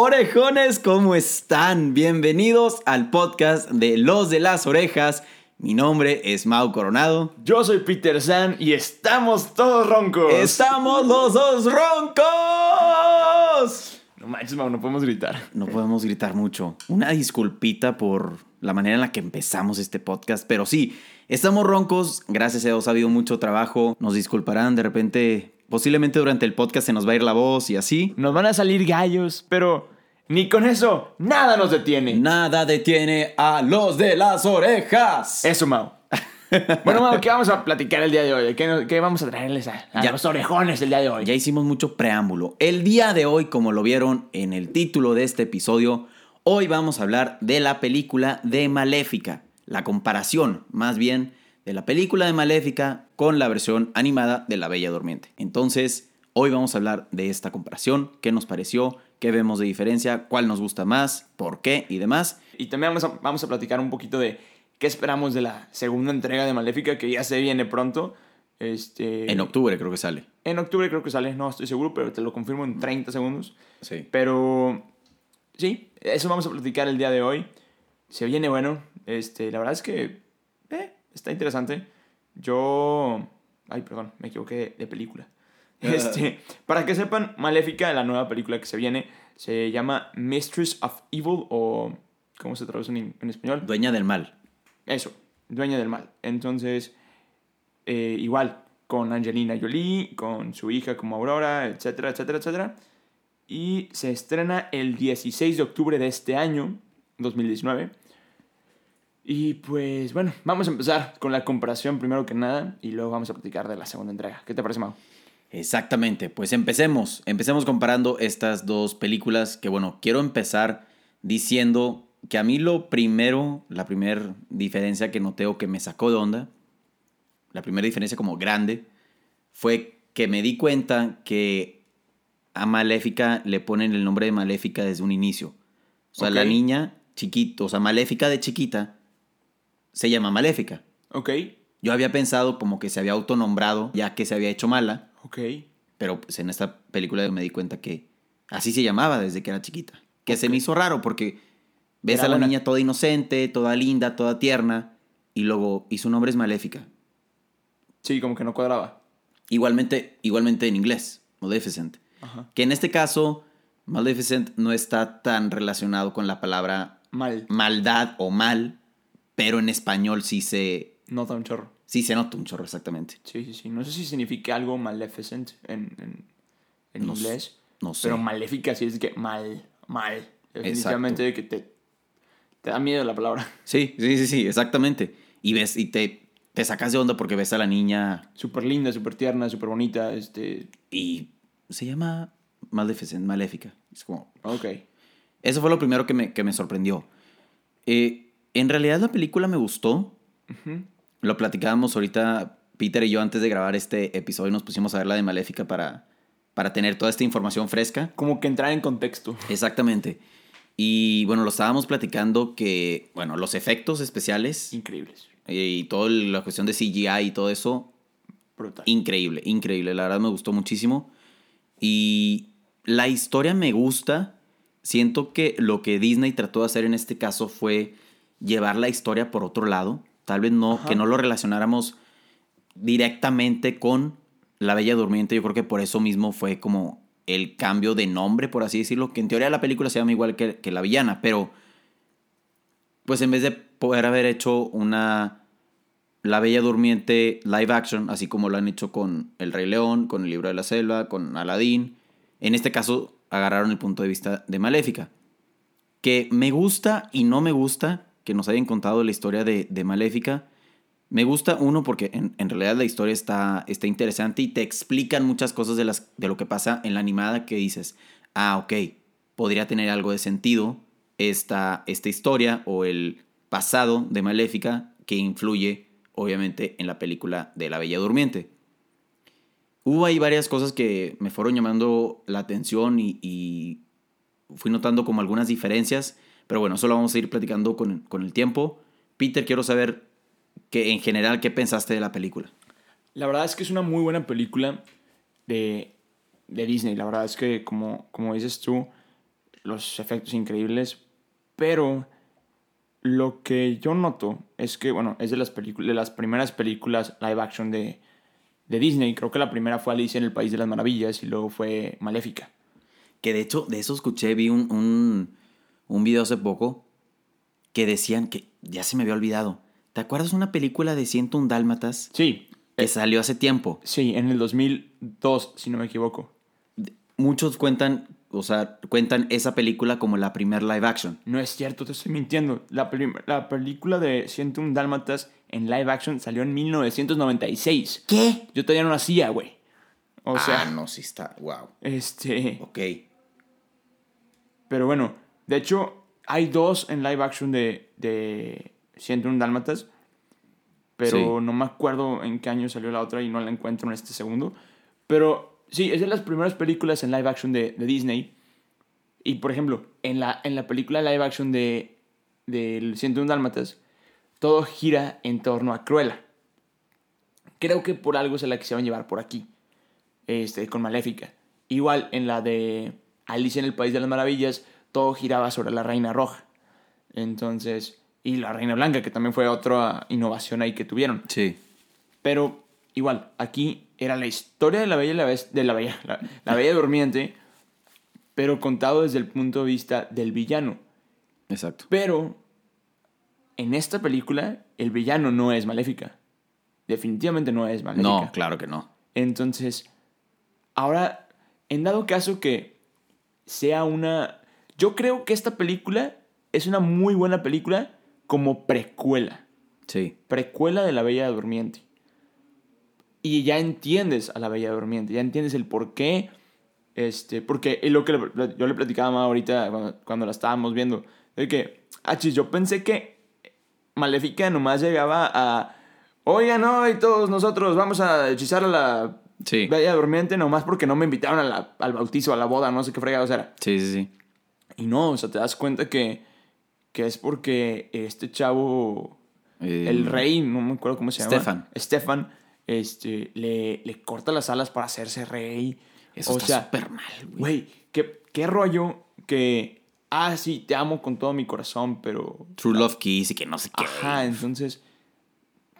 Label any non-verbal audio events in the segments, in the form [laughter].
Orejones, ¿cómo están? Bienvenidos al podcast de Los de las Orejas. Mi nombre es Mau Coronado. Yo soy Peter San y estamos todos roncos. ¡Estamos los dos roncos! No manches, Mau, no podemos gritar. No podemos gritar mucho. Una disculpita por la manera en la que empezamos este podcast, pero sí, estamos roncos. Gracias a Dios ha habido mucho trabajo. Nos disculparán de repente. Posiblemente durante el podcast se nos va a ir la voz y así. Nos van a salir gallos, pero ni con eso nada nos detiene. Nada detiene a los de las orejas. Eso, Mau. [laughs] bueno, Mau, ¿qué vamos a platicar el día de hoy? ¿Qué, vamos a traerles a, a Ya. los orejones el día de hoy? Ya hicimos mucho preámbulo. El día de hoy, como lo vieron en el título de este episodio, hoy vamos a hablar de la película de Maléfica. La comparación, más bien, de la película de Maléfica con la versión animada de La Bella Durmiente. Entonces, hoy vamos a hablar de esta comparación, qué nos pareció, qué vemos de diferencia, cuál nos gusta más, por qué y demás. Y también vamos a, vamos a platicar un poquito de qué esperamos de la segunda entrega de Maléfica, que ya se viene pronto. Este, En octubre creo que sale. en octubre creo que sale, no estoy seguro, pero te lo confirmo en 30 segundos. Sí. Pero sí, eso vamos a platicar el día de hoy. Se viene bueno. Este, la verdad es que está interesante. Yo... Ay, perdón, me equivoqué de, película. [laughs] Este, para que sepan, Maléfica, la nueva película que se viene, se llama Mistress of Evil o... ¿Cómo se traduce en, en español? Dueña del mal. Eso, Dueña del Mal. Entonces, eh, igual, con Angelina Jolie, con su hija como Aurora, etcétera, etcétera, etcétera. Y se estrena el 16 de octubre de este año, 2019. Y pues bueno, vamos a empezar con la comparación primero que nada y luego vamos a platicar de la segunda entrega. ¿Qué te parece, Mau? Exactamente, pues empecemos. Empecemos comparando estas dos películas que bueno, quiero empezar diciendo que a mí lo primero, la primera diferencia que noté o que me sacó de onda, la primera diferencia como grande, fue que me di cuenta que a Maléfica le ponen el nombre de Maléfica desde un inicio. O sea, la niña chiquita, o sea, Maléfica de chiquita, se llama Maléfica. Ok, Yo había pensado como que se había autonombrado ya que se había hecho mala, ok. pero pues, en esta película me di cuenta que así se llamaba desde que era chiquita. Que se me hizo raro porque ves Era a la buena. niña toda inocente, toda linda, toda tierna, y luego, y su nombre es Maléfica. Sí, como que no cuadraba. Igualmente, igualmente en inglés, Maleficent. Ajá. Que en este caso, Maleficent no está tan relacionado con la palabra Mal. maldad o mal, pero en español sí se, Nota un chorro. sí se nota un chorro exactamente. Sí, sí, sí. No sé si significa algo maleficent en, en, en No inglés. No sé. Pero maléfica sí es que mal, mal. Definitivamente que te, te da miedo la palabra. [laughs] Sí, sí, sí, sí, exactamente. Y ves, y te, te sacas de onda porque ves a la niña Súper linda, súper tierna, súper bonita. Este, y se llama Maleficent, Maléfica. Es como, ok. eso fue lo primero que me, que me sorprendió. Eh, en realidad la película me gustó. Lo platicábamos ahorita, Peter y yo, antes de grabar este episodio, nos pusimos a ver la de Maléfica para, para tener toda esta información fresca. Como que entrar en contexto. Exactamente. Y bueno, lo estábamos platicando que, bueno, los efectos especiales Increíbles. y toda la cuestión de CGI y todo eso, Brutal. increíble, increíble. La verdad me gustó muchísimo. Y la historia me gusta. Siento que lo que Disney trató de hacer en este caso fue llevar la historia por otro lado. Tal vez no, Ajá. que no lo relacionáramos directamente con La Bella Durmiente. Yo creo que por eso mismo fue como el cambio de nombre, por así decirlo. Que en teoría la película se llama igual que, que La Villana, pero pues en vez de poder haber hecho una La Bella Durmiente live action, así como lo han hecho con El Rey León, con El Libro de la Selva, con Aladdin, en este caso agarraron el punto de vista de Maléfica. Que me gusta y no me gusta que nos hayan contado la historia de, Maléfica. Me gusta uno porque en, realidad la historia está, está interesante y te explican muchas cosas de, las, de lo que pasa en la animada que dices, ah, ok, podría tener algo de sentido esta, esta historia o el pasado de Maléfica que influye obviamente en la película de La Bella Durmiente. Hubo ahí varias cosas que me fueron llamando la atención y fui notando como algunas diferencias, pero bueno, eso lo vamos a ir platicando con, con el tiempo. Peter, quiero saber que en general qué pensaste de la película. La verdad es que es una muy buena película de, de Disney. La verdad es que, como, como dices tú, los efectos increíbles, pero lo que yo noto es que, bueno, es de las, de las primeras películas live action de, de Disney. Creo que la primera fue Alicia en el País de las Maravillas y luego fue Maléfica. Que de hecho, de eso escuché, vi un, un, un video hace poco que decían que ya se me había olvidado. ¿Te acuerdas una película de 101 Dálmatas? Sí. Que salió hace tiempo. Sí, en el 2002, si no me equivoco. Muchos cuentan, o sea, cuentan esa película como la primer live action. No es cierto, te estoy mintiendo. La, la película de 101 Dálmatas en live action salió en 1996. ¿Qué? Yo todavía no nacía, güey. O ah, sea, no, sí está. Wow. Este. Ok. Pero bueno, de hecho, hay dos en live action de, de 101 Dálmatas. Pero sí. no me acuerdo en qué año salió la otra y no la encuentro en este segundo. Pero sí, es de las primeras películas en live action de, de Disney. Y por ejemplo, en la, en la película live action de del 101 Dálmatas, todo gira en torno a Cruella. Creo que por algo se la quisieron llevar por aquí, este, con Maléfica. Igual en la de Alicia en el País de las Maravillas, todo giraba sobre la Reina Roja. Entonces, y la Reina Blanca, que también fue otra innovación ahí que tuvieron. Sí. Pero igual, aquí era la historia de la Bella, de la Bella, la, la Bella Durmiente, pero contado desde el punto de vista del villano. Exacto. Pero en esta película el villano no es Maléfica. Definitivamente no es Maléfica. No, claro que no. Entonces, ahora, en dado caso que sea una... Yo creo que esta película es una muy buena película como precuela. Sí. Precuela de La Bella Durmiente. Y ya entiendes a La Bella Durmiente, ya entiendes el por qué. Este, porque lo que yo le platicaba ahorita cuando, cuando la estábamos viendo, de que, ah, yo pensé que Maléfica nomás llegaba a, oigan, hoy todos nosotros vamos a hechizar a la sí. Bella Durmiente nomás porque no me invitaron a la, al bautizo, a la boda, no sé qué fregados era. Sí, sí, sí. Y no, o sea, te das cuenta que, que es porque este chavo, Eh, el rey, no me acuerdo cómo se llama. Stefan. Stefan, este, le, le corta las alas para hacerse rey. Eso o está súper mal, güey. Güey, ¿qué, qué rollo que, ah, sí, te amo con todo mi corazón, pero... True Love Kiss y que no sé qué. Ajá, entonces,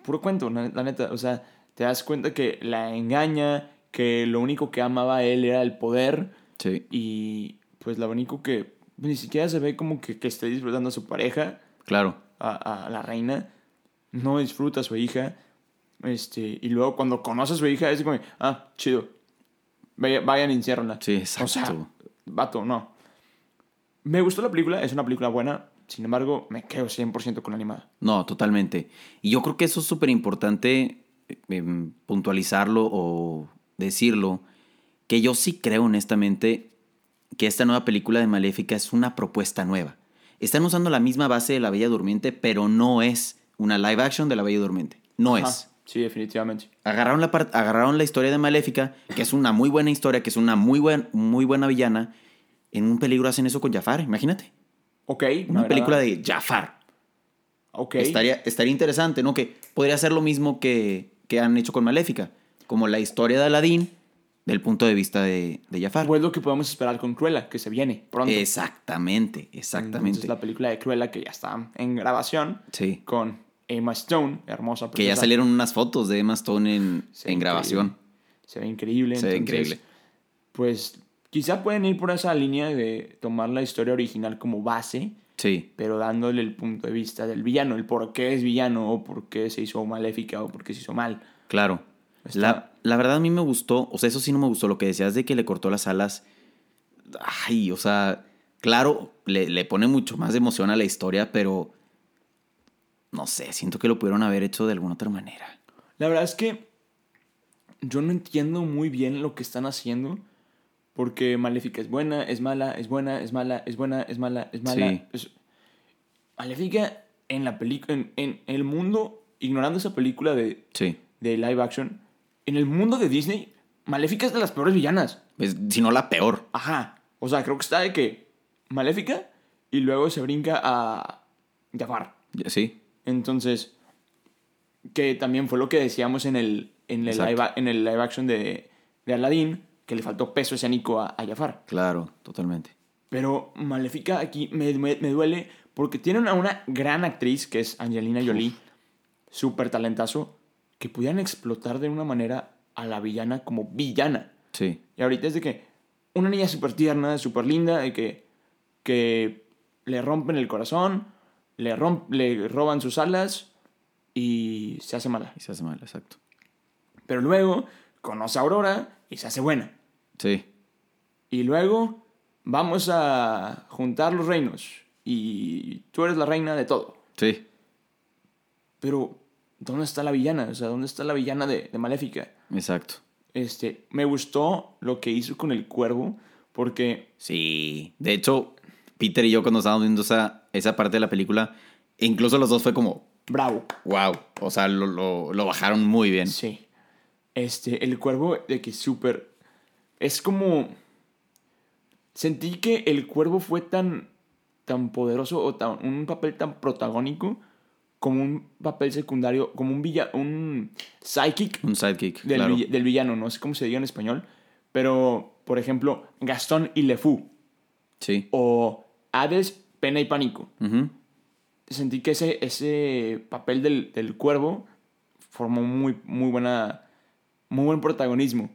puro cuento, la, la neta. O sea, te das cuenta que la engaña, que lo único que amaba a él era el poder Sí. y pues lo único que ni siquiera se ve como que, que esté disfrutando a su pareja, Claro. a, a la reina, no disfruta a su hija. Este, y luego cuando conoce a su hija es como, ah, chido, Vaya- vayan y enciérrenla. Sí, exacto. O sea, vato, no. Me gustó la película, es una película buena, sin embargo, me quedo 100% con la animada. No, totalmente. Y yo creo que eso es súper importante em, puntualizarlo o decirlo, que yo sí creo honestamente que esta nueva película de Maléfica es una propuesta nueva. Están usando la misma base de La Bella Durmiente, pero no es una live action de La Bella Durmiente. No Ajá, es. Sí, definitivamente. Agarraron la, agarraron la historia de Maléfica, que es una muy buena historia, que es una muy, buen, muy buena villana. En un peligro hacen eso con Jafar, imagínate. Ok. Una película de Jafar. Ok. Estaría, estaría interesante, ¿no? Que podría ser lo mismo que, que han hecho con Maléfica. Como la historia de Aladdin, del punto de vista de, de Jafar. Pues lo que podemos esperar con Cruella, que se viene pronto. Exactamente, exactamente. Entonces, la película de Cruella que ya está en grabación Sí. con Emma Stone, hermosa Que ya salieron unas fotos de Emma Stone en, en grabación. Se ve increíble. Se ve entonces, increíble. Pues quizá pueden ir por esa línea de tomar la historia original como base Sí, pero dándole el punto de vista del villano, el por qué es villano, o por qué se hizo maléfica, o por qué se hizo mal. claro. La, la verdad a mí me gustó, o sea, eso sí no me gustó, lo que decías de que le cortó las alas. Ay, o sea, claro, le, le pone mucho más emoción a la historia, pero no sé, siento que lo pudieron haber hecho de alguna otra manera. La verdad es que yo no entiendo muy bien lo que están haciendo. Porque Maléfica es buena, es mala, es buena, es mala, es buena, es mala, es mala. Sí. es- Maléfica en la película, en, en el mundo, ignorando esa película de, Sí. de live action, en el mundo de Disney, Maléfica es de las peores villanas. Es, si no la peor. Ajá. O sea, creo que está de que Maléfica y luego se brinca a Jafar. Sí, Entonces, que también fue lo que decíamos en el, en el, live, en el live action de, de Aladdin, que le faltó peso escénico a, a Jafar. claro, totalmente. Pero Maléfica aquí me, me- me duele porque tienen a una gran actriz que es Angelina Jolie, súper talentazo, que pudieran explotar de una manera a la villana como villana. Sí, Y ahorita es de que una niña súper tierna, súper linda, de que, que le rompen el corazón, le, romp- le roban sus alas y se hace mala. y se hace mal, exacto. Pero luego conoce a Aurora y se hace buena. Sí, Y luego vamos a juntar los reinos y tú eres la reina de todo. sí, Pero, ¿dónde está la villana? O sea, ¿dónde está la villana de, de Maléfica? exacto. Este, me gustó lo que hizo con el cuervo porque Sí, de hecho, Peter y yo cuando estábamos viendo esa, esa parte de la película, incluso los dos fue como, bravo. wow, o sea, lo, lo, lo bajaron muy bien. Sí. Este, el cuervo de que súper... Es como... Sentí que el cuervo fue tan, tan poderoso o tan, un papel tan protagónico como un papel secundario, como un villa, un psychic Un sidekick, del, claro. del villano, no sé cómo se diga en español, pero, por ejemplo, Gastón y Lefou Sí. o Hades, Pena y Pánico. Ujú. Sentí que ese, ese papel del, del cuervo formó muy, muy buena, muy buen protagonismo.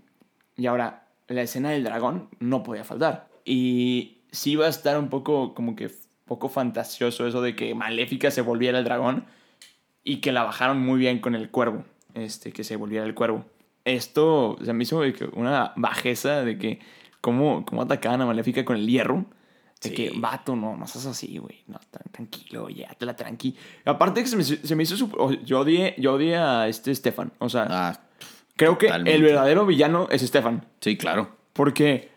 Y ahora, la escena del dragón no podía faltar. Y sí iba a estar un poco, como que, poco fantasioso eso de que Maléfica se volviera el dragón y que la bajaron muy bien con el cuervo, este, que se volviera el cuervo. Esto se me hizo una bajeza de que cómo, cómo atacaban a Maléfica con el hierro. De Sí. que, vato, no, no seas así, güey. No, tranquilo, llévatela tranqui. Aparte que se me, se me hizo súper... o- Yo odié, yo odié a este Stefan. O sea, Ah, creo que el verdadero villano es Stefan. sí, claro. Porque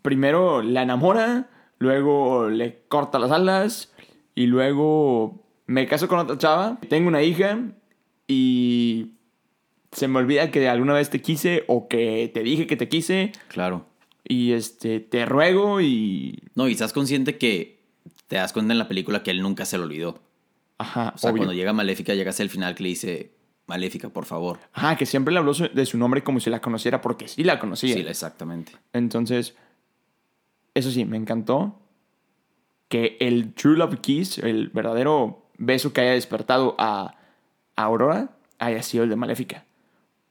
primero la enamora, luego le corta las alas y luego me caso con otra chava, tengo una hija y se me olvida que alguna vez te quise o que te dije que te quise Claro. y este te ruego y No, y estás consciente que te das cuenta en la película que él nunca se lo olvidó. ajá, O sea, obvio. cuando llega Maléfica, llega hasta el final que le dice, Maléfica, por favor. Ajá, que siempre le habló de su nombre como si la conociera porque sí la conocía. Sí, exactamente. Entonces, eso sí, me encantó que el True Love Kiss, el verdadero beso que haya despertado a, a Aurora, haya sido el de Maléfica.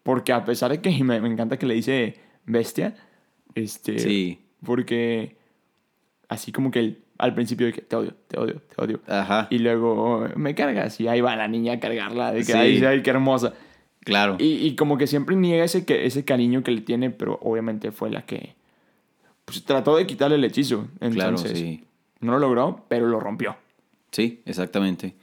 Porque a pesar de que [laughs] me, me encanta que le dice bestia, este, Sí. porque así como que al principio de que te odio, te odio, te odio. Ajá. Y luego me cargas y ahí va la niña a cargarla, de que Sí. ay, ay, qué hermosa. Claro. Y, y como que siempre niega ese, que, ese cariño que le tiene, pero obviamente fue la que pues, trató de quitarle el hechizo. claro, Entonces, sí. no lo logró, pero lo rompió. Sí, exactamente.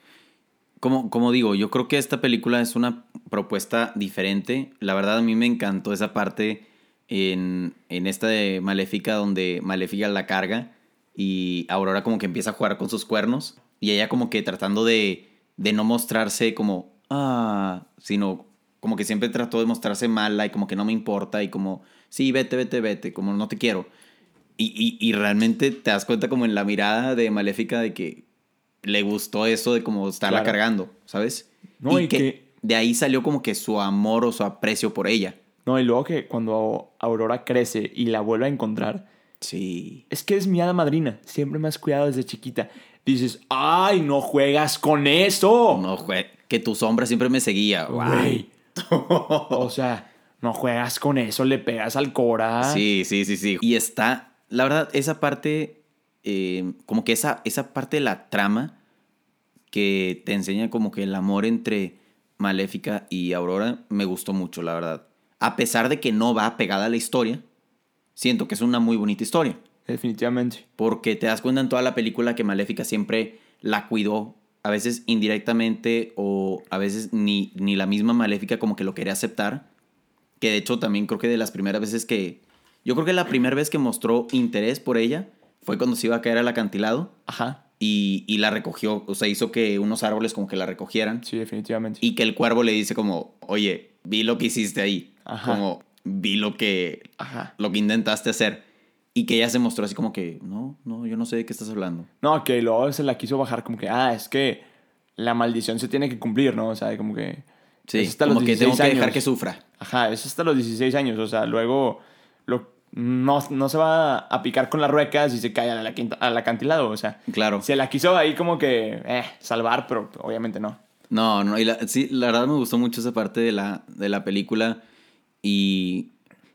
Como, como digo, yo creo que esta película es una propuesta diferente. La verdad, a mí me encantó esa parte en, en esta de Maléfica, donde Maléfica la carga y Aurora como que empieza a jugar con sus cuernos y ella como que tratando de, de no mostrarse como, ah, sino como que siempre trató de mostrarse mala y como que no me importa y como, sí, vete, vete, vete, como no te quiero. Y, y, y realmente te das cuenta como en la mirada de Maléfica de que le gustó eso de como estarla Claro. cargando, ¿sabes? No, y, y que, que- de ahí salió como que su amor o su aprecio por ella. No, y luego que cuando Aurora crece y la vuelve a encontrar, Sí. es que es mi hada madrina, siempre me has cuidado desde chiquita. Dices, ay, no juegas con eso. No, jue- que tu sombra siempre me seguía. Güey. [laughs] o sea, no juegas con eso, le pegas al Cora. Sí, sí, sí, sí. Y está, la verdad, esa parte eh, como que esa, esa parte de la trama que te enseña como que el amor entre Maléfica y Aurora me gustó mucho, la verdad. A pesar de que no va pegada a la historia, siento que es una muy bonita historia. Definitivamente. Porque te das cuenta en toda la película que Maléfica siempre la cuidó, a veces indirectamente o a veces ni, ni la misma Maléfica como que lo quería aceptar. Que de hecho también creo que de las primeras veces que... Yo creo que la primera vez que mostró interés por ella fue cuando se iba a caer al acantilado Ajá. y, y la recogió, o sea, hizo que unos árboles como que la recogieran Sí, definitivamente. y que el cuervo le dice como, oye, vi lo que hiciste ahí, Ajá. como vi lo que, Ajá. lo que intentaste hacer y que ella se mostró así como que, no, no, yo no sé de qué estás hablando. No, que luego se la quiso bajar como que, ah, es que la maldición se tiene que cumplir, ¿no? O sea, como que... Sí, como los que tengo 16 que dejar que sufra. Ajá, es hasta los 16 años, o sea, luego lo, no, no se va a picar con las ruecas y se cae al, acantilado, o sea, Claro. se la quiso ahí como que, eh, salvar, pero obviamente no. No, no, y la, sí, la verdad me gustó mucho esa parte de la, de la película y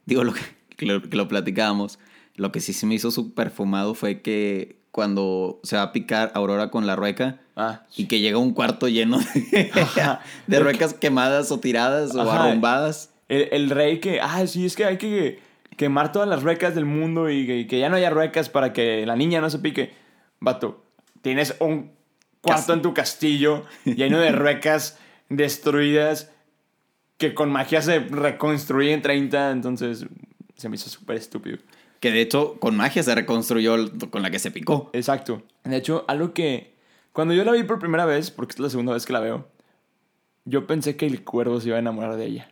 digo lo que, que lo, que lo platicábamos, lo que sí se me hizo súper fumado fue que cuando se va a picar Aurora con la rueca Ah, y que llega un cuarto lleno de, Ajá. de ruecas quemadas o tiradas o arrumbadas. El, el rey que, ah, sí, es que hay que quemar todas las ruecas del mundo y que, que ya no haya ruecas para que la niña no se pique. Vato, tienes un cuarto en tu castillo lleno de ruecas destruidas que con magia se reconstruye en 30, entonces se me hizo súper estúpido. Que de hecho con magia se reconstruyó con la que se picó. Exacto. De hecho, algo que cuando yo la vi por primera vez, porque es la segunda vez que la veo, yo pensé que el cuervo se iba a enamorar de ella.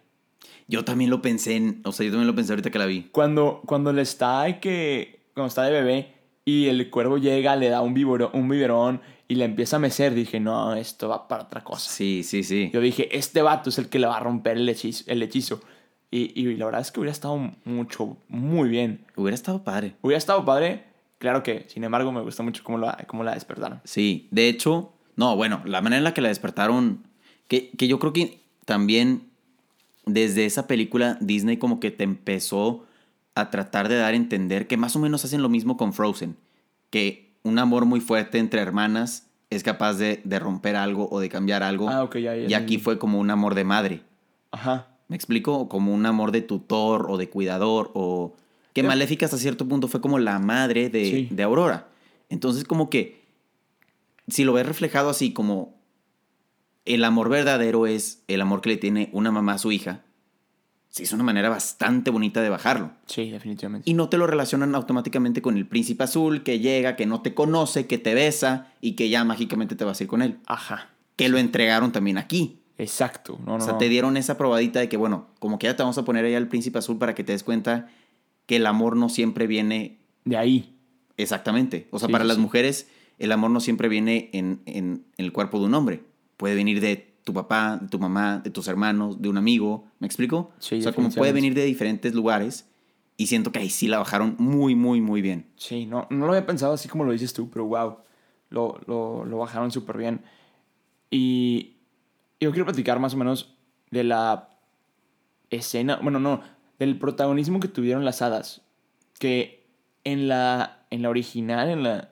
Yo también lo pensé en, o sea, yo también lo pensé ahorita que la vi. Cuando, cuando le está que. Cuando está de bebé y el cuervo llega, le da un, vibero- un biberón y le empieza a mecer, dije, no, esto va para otra cosa. Sí, sí, sí. Yo dije, este vato es el que le va a romper el hechizo. El hechizo. Y, y la verdad es que hubiera estado mucho, muy bien. Hubiera estado padre. Hubiera estado padre, claro que, sin embargo, me gustó mucho cómo la, cómo la despertaron. Sí, de hecho, no, bueno, la manera en la que la despertaron, que, que yo creo que también desde esa película Disney como que te empezó a tratar de dar a entender que más o menos hacen lo mismo con Frozen, que un amor muy fuerte entre hermanas es capaz de, de romper algo o de cambiar algo. Ah, ok, ya, ya. y aquí fue como un amor de madre. Ajá. ¿Me explico? Como un amor de tutor o de cuidador o... Que. Maléfica hasta cierto punto fue como la madre de, Sí. de Aurora. Entonces como que si lo ves reflejado así como el amor verdadero es el amor que le tiene una mamá a su hija, sí es una manera bastante bonita de bajarlo. Sí, definitivamente. Y no te lo relacionan automáticamente con el príncipe azul que llega, que no te conoce, que te besa y que ya mágicamente te vas a ir con él. Ajá. Que lo entregaron también aquí. Exacto. No, no, O sea, no. te dieron esa probadita de que, bueno, como que ya te vamos a poner ahí al príncipe azul para que te des cuenta que el amor no siempre viene De ahí. exactamente. O sea, Sí, para sí, las mujeres, el amor no siempre viene en, en- en el cuerpo de un hombre. Puede venir de tu papá, de tu mamá, de tus hermanos, de un amigo. ¿Me explico? Sí, o sea, como puede venir de diferentes lugares. Y siento que ahí sí la bajaron muy, muy, muy bien. Sí, no, no lo había pensado así como lo dices tú, pero wow, lo, lo, lo bajaron súper bien. Y yo quiero platicar más o menos de la escena, bueno, no, del protagonismo que tuvieron las hadas. Que en la, en la original, en la,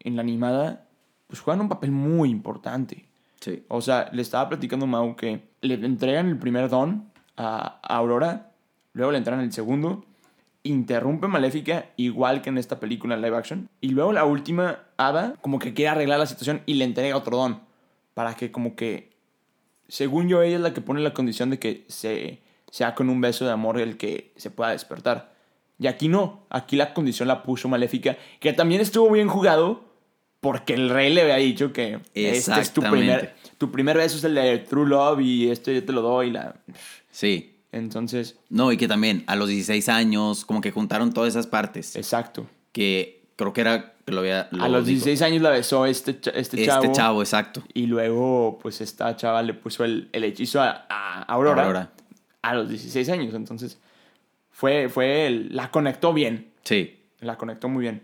en la animada, pues juegan un papel muy importante. Sí. O sea, le estaba platicando a Mau que le entregan el primer don a, Aurora, luego le entregan el segundo, interrumpe Maléfica, igual que en esta película live action, y luego la última hada como que quiere arreglar la situación y le entrega otro don, para que como que, según yo, ella es la que pone la condición de que se, sea con un beso de amor el que se pueda despertar. Y aquí no, aquí la condición la puso Maléfica, que también estuvo bien jugado, porque el rey le había dicho que este es tu primer, tu primer beso es el de True Love y este yo te lo doy. La... Sí. Entonces, No, y que también a los 16 años, como que juntaron todas esas partes. exacto. Que creo que era, que lo había... A lo los dijo. 16 años la besó este, cha- este chavo. Este chavo, exacto. Y luego, pues esta chava le puso el, el hechizo a, a Aurora, Aurora. a los 16 años. Entonces, fue, fue la conectó bien. Sí. La conectó muy bien.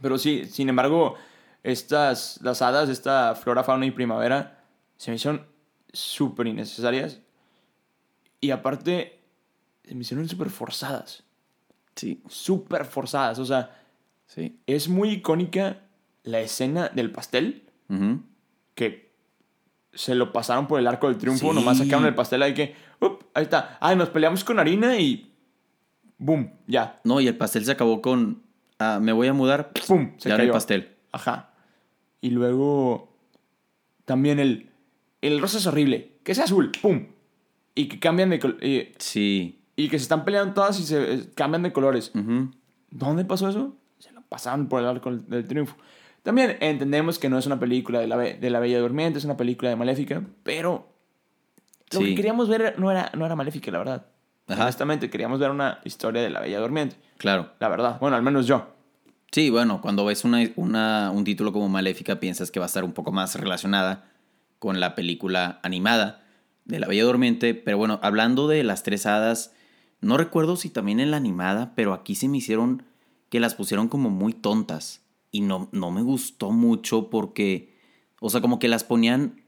Pero sí, sin embargo, estas, las hadas, esta flora, fauna y primavera, se me hicieron súper innecesarias. Y aparte, se me hicieron súper forzadas. Sí. Súper forzadas. O sea, Sí. Es muy icónica la escena del pastel, que se lo pasaron por el arco del triunfo, Sí. nomás sacaron el pastel ahí que, up, ahí está, ay, nos peleamos con harina y, boom, ya, No, y el pastel se acabó con. ah, me voy a mudar. pum, se ya no hay cayó. pastel. Ajá. Y luego, también el, el rosa es horrible, que sea azul, pum, y que cambian de color, Sí. y que se están peleando todas y se eh, cambian de colores. ¿Dónde pasó eso? Se lo pasaron por el arco del triunfo. También entendemos que no es una película de la, de la Bella Durmiente, es una película de Maléfica, pero lo Sí. que queríamos ver no era, no era Maléfica, la verdad. Ajá. Honestamente, queríamos ver una historia de la Bella Durmiente, Claro. la verdad. Bueno, al menos yo. Sí, bueno, cuando ves una, un título como Maléfica piensas que va a estar un poco más relacionada con la película animada de La Bella Durmiente, pero bueno, hablando de las tres hadas, no recuerdo si también en la animada, pero aquí se me hicieron que las pusieron como muy tontas y no, no me gustó mucho porque, o sea, como que las ponían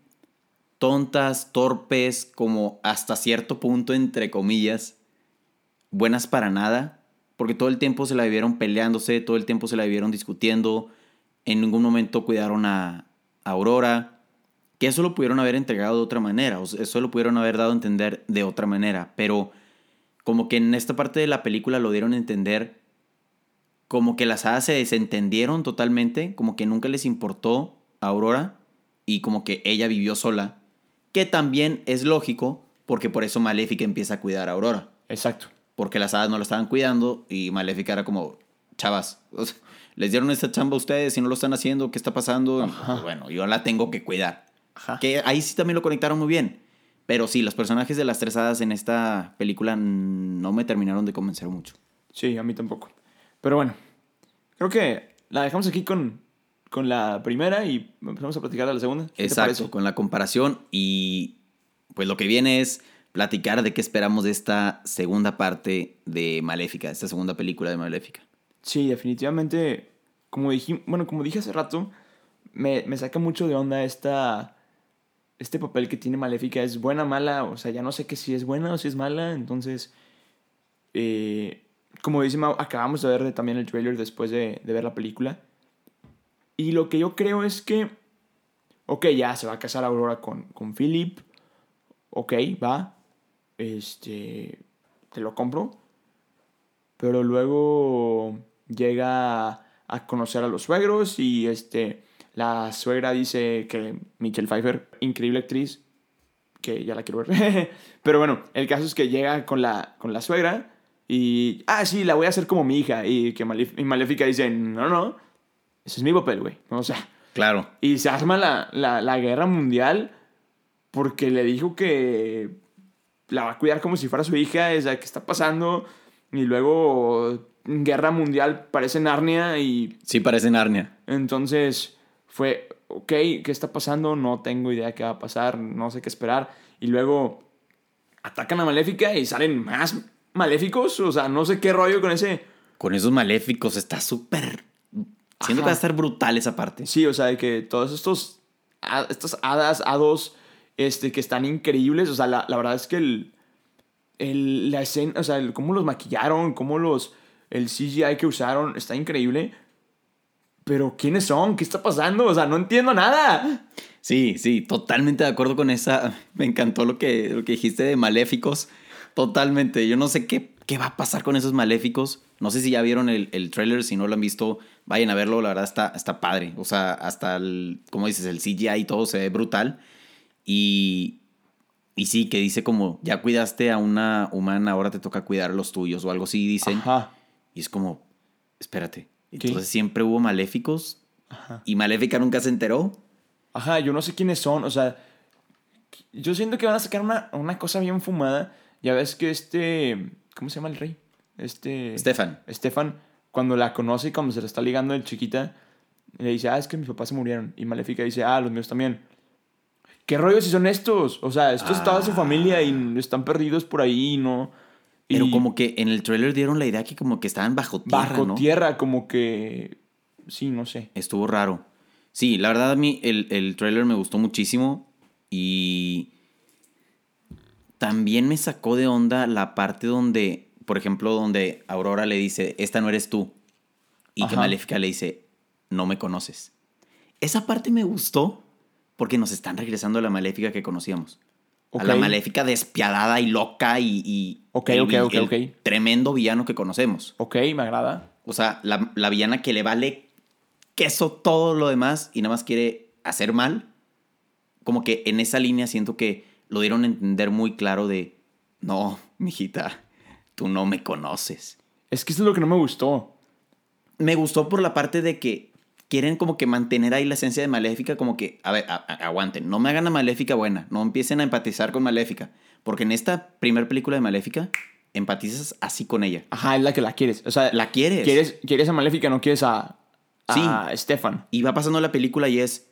tontas, torpes, como hasta cierto punto, entre comillas, buenas para nada, porque todo el tiempo se la vivieron peleándose, todo el tiempo se la vivieron discutiendo, en ningún momento cuidaron a, Aurora, que eso lo pudieron haber entregado de otra manera, o eso lo pudieron haber dado a entender de otra manera, pero como que en esta parte de la película lo dieron a entender como que las hadas se desentendieron totalmente, como que nunca les importó a Aurora y como que ella vivió sola, que también es lógico porque por eso Maléfica empieza a cuidar a Aurora Exacto. Porque las hadas no lo estaban cuidando y Maléfica era como, chavas, [laughs] o sea, les dieron esta chamba a ustedes y no lo están haciendo, ¿qué está pasando? Bueno, yo la tengo que cuidar. Ajá. Que ahí sí también lo conectaron muy bien. Pero sí, los personajes de las tres hadas en esta película no me terminaron de convencer mucho. Sí, a mí tampoco. Pero bueno, creo que la dejamos aquí con, con la primera y empezamos a platicar de la segunda. ¿Qué te Exacto, con la comparación y pues lo que viene es platicar de qué esperamos de esta segunda parte de Maléfica, esta segunda película de Maléfica. Sí, definitivamente, como dije, bueno, como dije hace rato, me, me saca mucho de onda esta, este papel que tiene Maléfica. ¿Es buena, mala? O sea, ya no sé que si es buena o si es mala. Entonces, eh, como dice Mau, acabamos de ver también el trailer después de, de ver la película. Y lo que yo creo es que, ok, ya se va a casar Aurora con, con Philip. Ok, va. Este, te lo compro. Pero luego llega a conocer a los suegros y este, la suegra dice que Michelle Pfeiffer, increíble actriz, que ya la quiero ver. [laughs] Pero bueno, el caso es que llega con la, con la suegra y, ah, sí, la voy a hacer como mi hija. Y que Malef- y Maléfica dice, no, no, ese es mi papel, güey. O sea, Claro, y se arma la, la, la guerra mundial porque le dijo que la va a cuidar como si fuera su hija, o sea, ¿qué está pasando? Y luego guerra mundial parece Narnia y sí parece Narnia. entonces fue, ok, ¿qué está pasando? No tengo idea qué va a pasar, no sé qué esperar. Y luego atacan a Maléfica y salen más maléficos, o sea, no sé qué rollo con ese... Con esos maléficos está súper... Siento que va a estar brutal esa parte. Sí, o sea, de que todos estos, estas hadas, hados, este, que están increíbles, o sea, la, la verdad es que el, el, la escena, o sea, cómo los maquillaron, cómo los, el CGI que usaron, está increíble. Pero, ¿quiénes son? ¿Qué está pasando? O sea, no entiendo nada. Sí, sí, totalmente de acuerdo con esa. [laughs] Me encantó lo que, lo que dijiste de maléficos. Totalmente. Yo no sé qué, qué va a pasar con esos maléficos. No sé si ya vieron el, el trailer. Si no lo han visto, vayan a verlo. La verdad está, está padre. O sea, hasta el, como dices, el CGI y todo se ve brutal. Y, y sí, que dice como, ya cuidaste a una humana, ahora te toca cuidar a los tuyos o algo así, dicen. Ajá. Y es como, espérate. ¿Qué? Entonces siempre hubo maléficos Ajá. y Maléfica nunca se enteró. Ajá, yo no sé quiénes son, o sea, yo siento que van a sacar una, una cosa bien fumada. Ya ves que este, ¿cómo se llama el rey? Este... Stefan. Stefan, cuando la conoce y cuando se la está ligando de chiquita, le dice, ah, es que mis papás se murieron. Y Maléfica dice, ah, los míos también. ¿Qué rollo si son estos? O sea, esto es toda su Ah. familia y están perdidos por ahí, ¿no? Pero como que en el trailer dieron la idea que como que estaban bajo tierra, bajo ¿no? tierra, como que... Sí, no sé. Estuvo raro. Sí, la verdad a mí el, el trailer me gustó muchísimo y también me sacó de onda la parte donde, por ejemplo, donde Aurora le dice, esta no eres tú. y que. Maléfica le dice, no me conoces. Esa parte me gustó porque nos están regresando a la Maléfica que conocíamos. A la. Maléfica despiadada y loca y, y Ok, el tremendo villano que conocemos. Ok, me agrada. O sea, la, la villana que le vale queso todo lo demás y nada más quiere hacer mal. Como que en esa línea siento que lo dieron a entender muy claro de, no, mijita, tú no me conoces. Es que eso es lo que no me gustó. Me gustó por la parte de que quieren como que mantener ahí la esencia de Maléfica, como que, a ver, a- a- aguanten, no me hagan a Maléfica buena, no empiecen a empatizar con Maléfica, porque en esta primera película de Maléfica empatizas así con ella. Ajá, es la que la quieres. O sea, La quieres. quieres, quieres a Maléfica, no quieres a, a Stefan. Y va pasando la película y es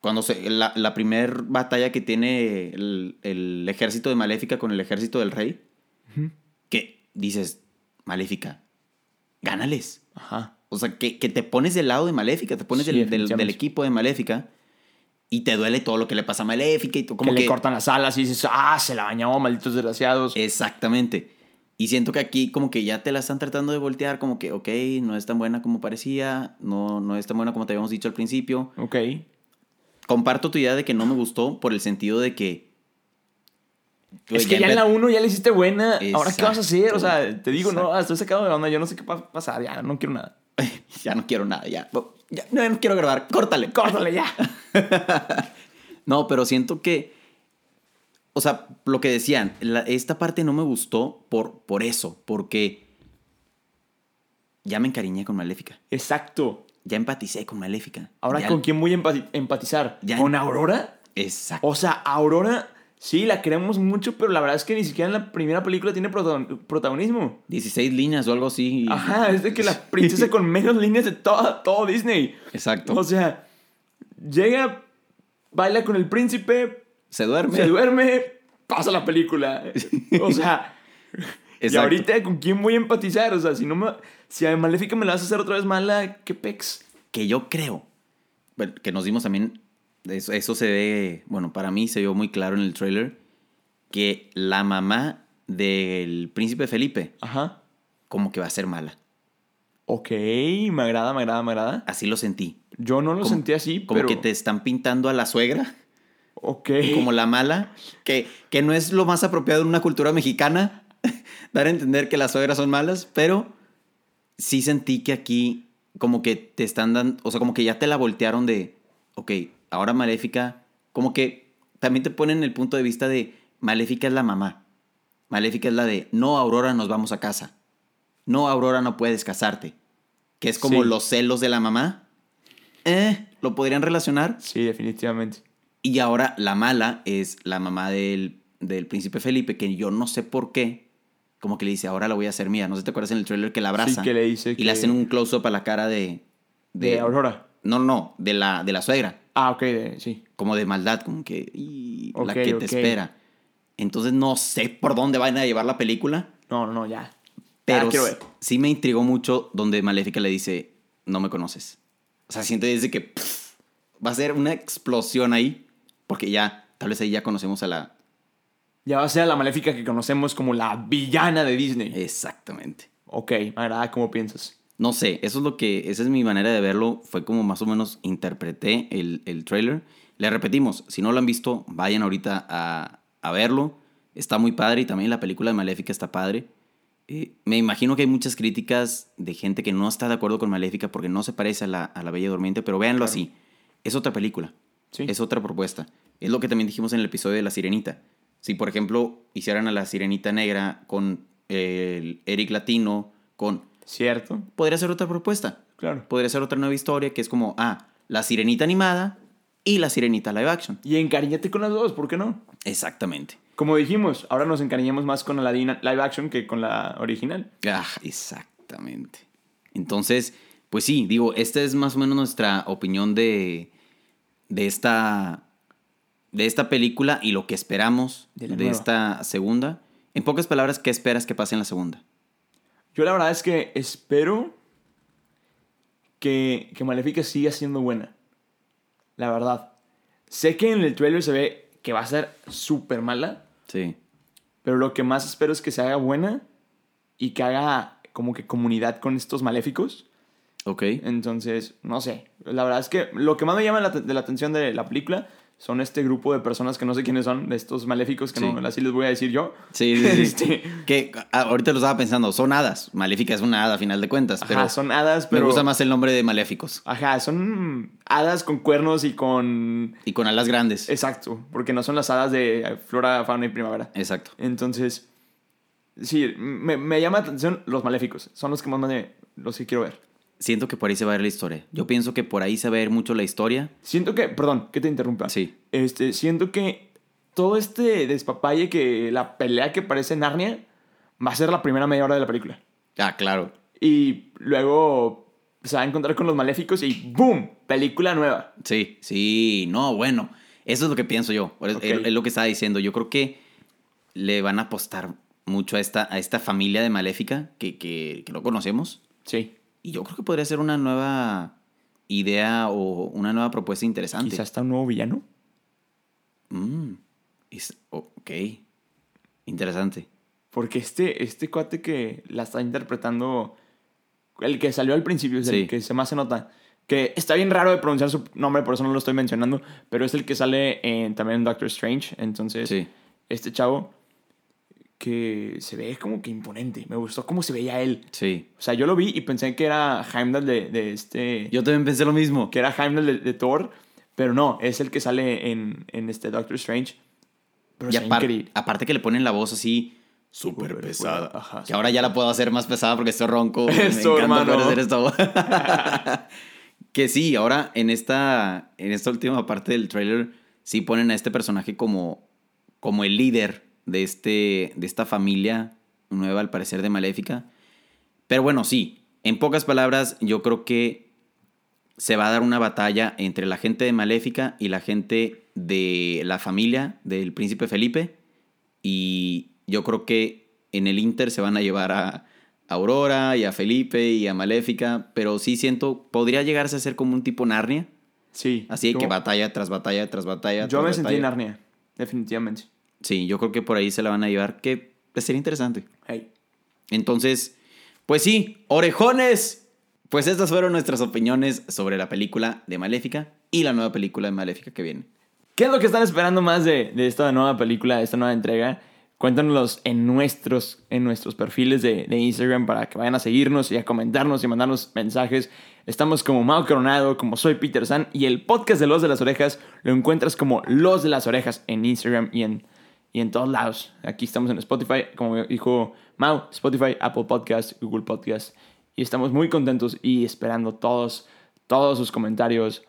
cuando se, la, la primer batalla que tiene el, el ejército de Maléfica con el ejército del rey, que dices, Maléfica, gánales. Ajá. O sea, que, que te pones del lado de Maléfica, te pones Sí, del, del- equipo de Maléfica y te duele todo lo que le pasa a Maléfica y tú como que, que... le cortan las alas y dices, ah, se la bañó, malditos desgraciados. Exactamente. Y siento que aquí como que ya te la están tratando de voltear, como que, ok, no es tan buena como parecía, no, no es tan buena como te habíamos dicho al principio. Ok. comparto tu idea de que no me gustó por el sentido de que. Es que ya en la 1 ya le hiciste buena. Ahora, ¿qué vas a hacer? O sea, te digo, no, estoy sacado de onda. Yo no sé qué va a pasar. Ya, no quiero nada. [laughs] ya no quiero nada, ya. ya no, no quiero grabar, córtale. Córtale ya. [laughs] No, pero siento que. O sea, lo que decían, la- esta parte no me gustó por, por eso, porque. Ya me encariñé con Maléfica. Exacto. Ya empaticé con Maléfica. Ahora, Ya- ¿con quién voy a empati- empatizar? Ya- ¿Con Aurora? Exacto. O sea, Aurora, sí, la queremos mucho, pero la verdad es que ni siquiera en la primera película tiene protagon- protagonismo. 16 líneas o algo así. Ajá, es de que la princesa con menos líneas de todo, todo Disney. Exacto. O sea, llega, baila con el príncipe, se duerme. se duerme, pasa la película. O [laughs] sea, y ahorita con quién voy a empatizar? O sea, si no me, si a Maléfica me la vas a hacer otra vez mala, qué pex. que yo creo, que nos dimos también, eso, eso se ve, bueno, para mí se vio muy claro en el trailer, que la mamá del príncipe Felipe Ajá. como que va a ser mala. Ok, me agrada, me agrada, me agrada. Así lo sentí. Yo no lo Como- sentí así, Como pero... que te están pintando a la suegra Ok. como la mala, que, que no es lo más apropiado en una cultura mexicana, [laughs] dar a entender que las suegras son malas, pero sí sentí que aquí como que te están dando, o sea, como que ya te la voltearon de, ok, ahora Maléfica, como que también te ponen el punto de vista de Maléfica es la mamá, Maléfica es la de, no, Aurora, nos vamos a casa, no, Aurora, no puedes casarte, que es como Sí. los celos de la mamá, eh, lo podrían relacionar. Sí, definitivamente. Y ahora la mala es la mamá del, del príncipe Felipe, que yo no sé por qué, como que le dice, ahora la voy a hacer mía. No sé si te acuerdas en el trailer que la abraza. Sí, que le dice Y que- le hacen un close-up a la cara de... De, Aurora. No, no, de la, de la suegra. Ah, ok, de- sí. Como de maldad, como que... "Y, la Ok, que te espera. Entonces no sé por dónde van a llevar la película, No, no, no, ya. pero ver. sí me intrigó mucho donde Maléfica le dice, no me conoces. O sea, siento desde que pff, va a ser una explosión ahí, porque ya, tal vez ahí ya conocemos a la, Ya va a ser la maléfica que conocemos como la villana de Disney. Exactamente. Ok, me agrada cómo piensas. No sé, eso es lo que, esa es mi manera de verlo, fue como más o menos interpreté el, el trailer. Le repetimos, si no lo han visto, vayan ahorita a, a verlo. Está muy padre y también la película de Maléfica está padre. Eh, me imagino que hay muchas críticas de gente que no está de acuerdo con Maléfica porque no se parece a la, a la Bella Durmiente, pero véanlo Claro. así. Es otra película. Sí. Es otra propuesta. Es lo que también dijimos en el episodio de La Sirenita. Si, por ejemplo, hicieran a La Sirenita Negra con el Eric Latino, con... ¿Cierto? Podría ser otra propuesta. Claro. Podría ser otra nueva historia que es como, ah, La Sirenita animada y La Sirenita live action. Y encariñate con las dos, ¿por qué no? Exactamente. Como dijimos, ahora nos encariñamos más con la live action que con la original. Ah, exactamente. Entonces, pues sí, digo, esta es más o menos nuestra opinión de, de esta de esta película y lo que esperamos De de, esta segunda. En pocas palabras, ¿qué esperas que pase en la segunda? Yo la verdad es que espero que, que Maléfica siga siendo buena. La verdad. Sé que en el trailer se ve que va a ser súper mala, Sí. pero lo que más espero es que se haga buena y que haga como que comunidad con estos maléficos. Ok. Entonces, no sé. La verdad es que lo que más me llama la, de la atención de la película son este grupo de personas que no sé quiénes son, de estos maléficos que Sí. no así les voy a decir yo. Sí, [laughs] sí, sí. Este, Que ah, ahorita lo estaba pensando, son hadas. Maléfica es una hada a final de cuentas, pero ajá, son hadas, me pero. gusta más el nombre de maléficos. Ajá, son hadas con cuernos y con. Y con alas grandes. Exacto, porque no son las hadas de flora, fauna y primavera. Exacto. Entonces, sí, me, me llama la atención los maléficos. Son los que más me, los que quiero ver. Siento que por ahí se va a ver la historia. Yo pienso que por ahí se va a ver mucho la historia. Siento que, perdón, que te interrumpa. Sí. Este, siento que todo este despapalle que la pelea que parece Narnia va a ser la primera media hora de la película. Ah, claro. Y luego se va a encontrar con los maléficos y ¡boom! Película nueva. Sí, sí, no, bueno. Eso es lo que pienso yo. Es, es lo que estaba diciendo. Yo creo que le van a apostar mucho a esta, a esta familia de Maléfica que, que, que no conocemos. Sí. Y yo creo que podría ser una nueva idea o una nueva propuesta interesante. Quizás está un nuevo villano. Mm, es- ok. Interesante. Porque este, este cuate que la está interpretando, el que salió al principio, es Sí. el que se más se nota. Que está bien raro de pronunciar su nombre, por eso no lo estoy mencionando. Pero es el que sale en, también en Doctor Strange. Entonces, Sí. este chavo que se ve como que imponente. Me gustó cómo se veía él. Sí. O sea, yo lo vi y pensé que era Heimdall de, de este... Yo también pensé lo mismo. que era Heimdall de, de Thor. Pero no, es el que sale en, en este Doctor Strange. Pero Y se ve apar- increíble. aparte que le ponen la voz así súper pesada. ajá, que ahora ya la puedo hacer más pesada porque estoy ronco. [laughs] Me Eso, encanta poder hacer esto. [laughs] que sí, ahora en esta, en esta última parte del trailer sí ponen a este personaje como, como el líder de, este, de esta familia nueva, al parecer, de Maléfica. Pero bueno, sí, en pocas palabras, yo creo que se va a dar una batalla entre la gente de Maléfica y la gente de la familia del príncipe Felipe. Y yo creo que en el Inter se van a llevar a Aurora y a Felipe y a Maléfica. Pero sí siento, podría llegarse a ser como un tipo Narnia. Sí. Así que batalla tras batalla tras batalla. Yo tras me sentí en. Narnia, definitivamente. Sí, yo creo que por ahí se la van a llevar, que sería interesante. Hey. Entonces, pues sí, orejones. Pues estas fueron nuestras opiniones sobre la película de Maléfica y la nueva película de Maléfica que viene. ¿Qué es lo que están esperando más de, de esta nueva película, de esta nueva entrega? Cuéntanos en nuestros, en nuestros perfiles de, de Instagram para que vayan a seguirnos y a comentarnos y mandarnos mensajes. Estamos como Mau Coronado, como soy Peter San y el podcast de Los de las Orejas lo encuentras como Los de las Orejas en Instagram y en, y en todos lados. Aquí estamos en Spotify, como dijo Mau, Spotify, Apple Podcast, Google Podcast. Y estamos muy contentos y esperando todos, todos sus comentarios.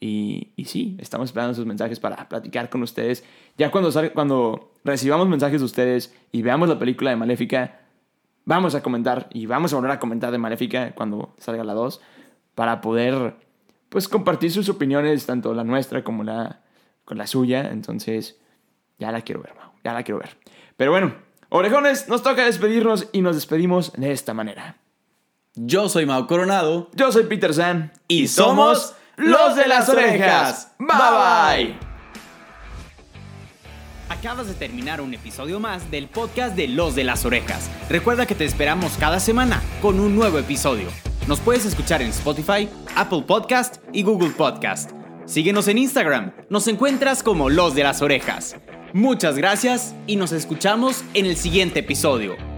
Y, y sí, estamos esperando sus mensajes para platicar con ustedes. Ya cuando, cuando recibamos mensajes de ustedes y veamos la película de Maléfica, vamos a comentar y vamos a volver a comentar de Maléfica cuando salga la 2 para poder pues compartir sus opiniones, tanto la nuestra como la, con la suya. Entonces, ya la quiero ver, Mau, ya la quiero ver. Pero bueno, orejones, nos toca despedirnos y nos despedimos de esta manera. Yo soy Mau Coronado. Yo soy Peter San Y somos los de las orejas. Bye bye. Acabas de terminar un episodio más del podcast de Los de las Orejas. Recuerda que te esperamos cada semana con un nuevo episodio. Nos puedes escuchar en Spotify, Apple Podcast y Google Podcast. Síguenos en Instagram, nos encuentras como Los de las Orejas. Muchas gracias y nos escuchamos en el siguiente episodio.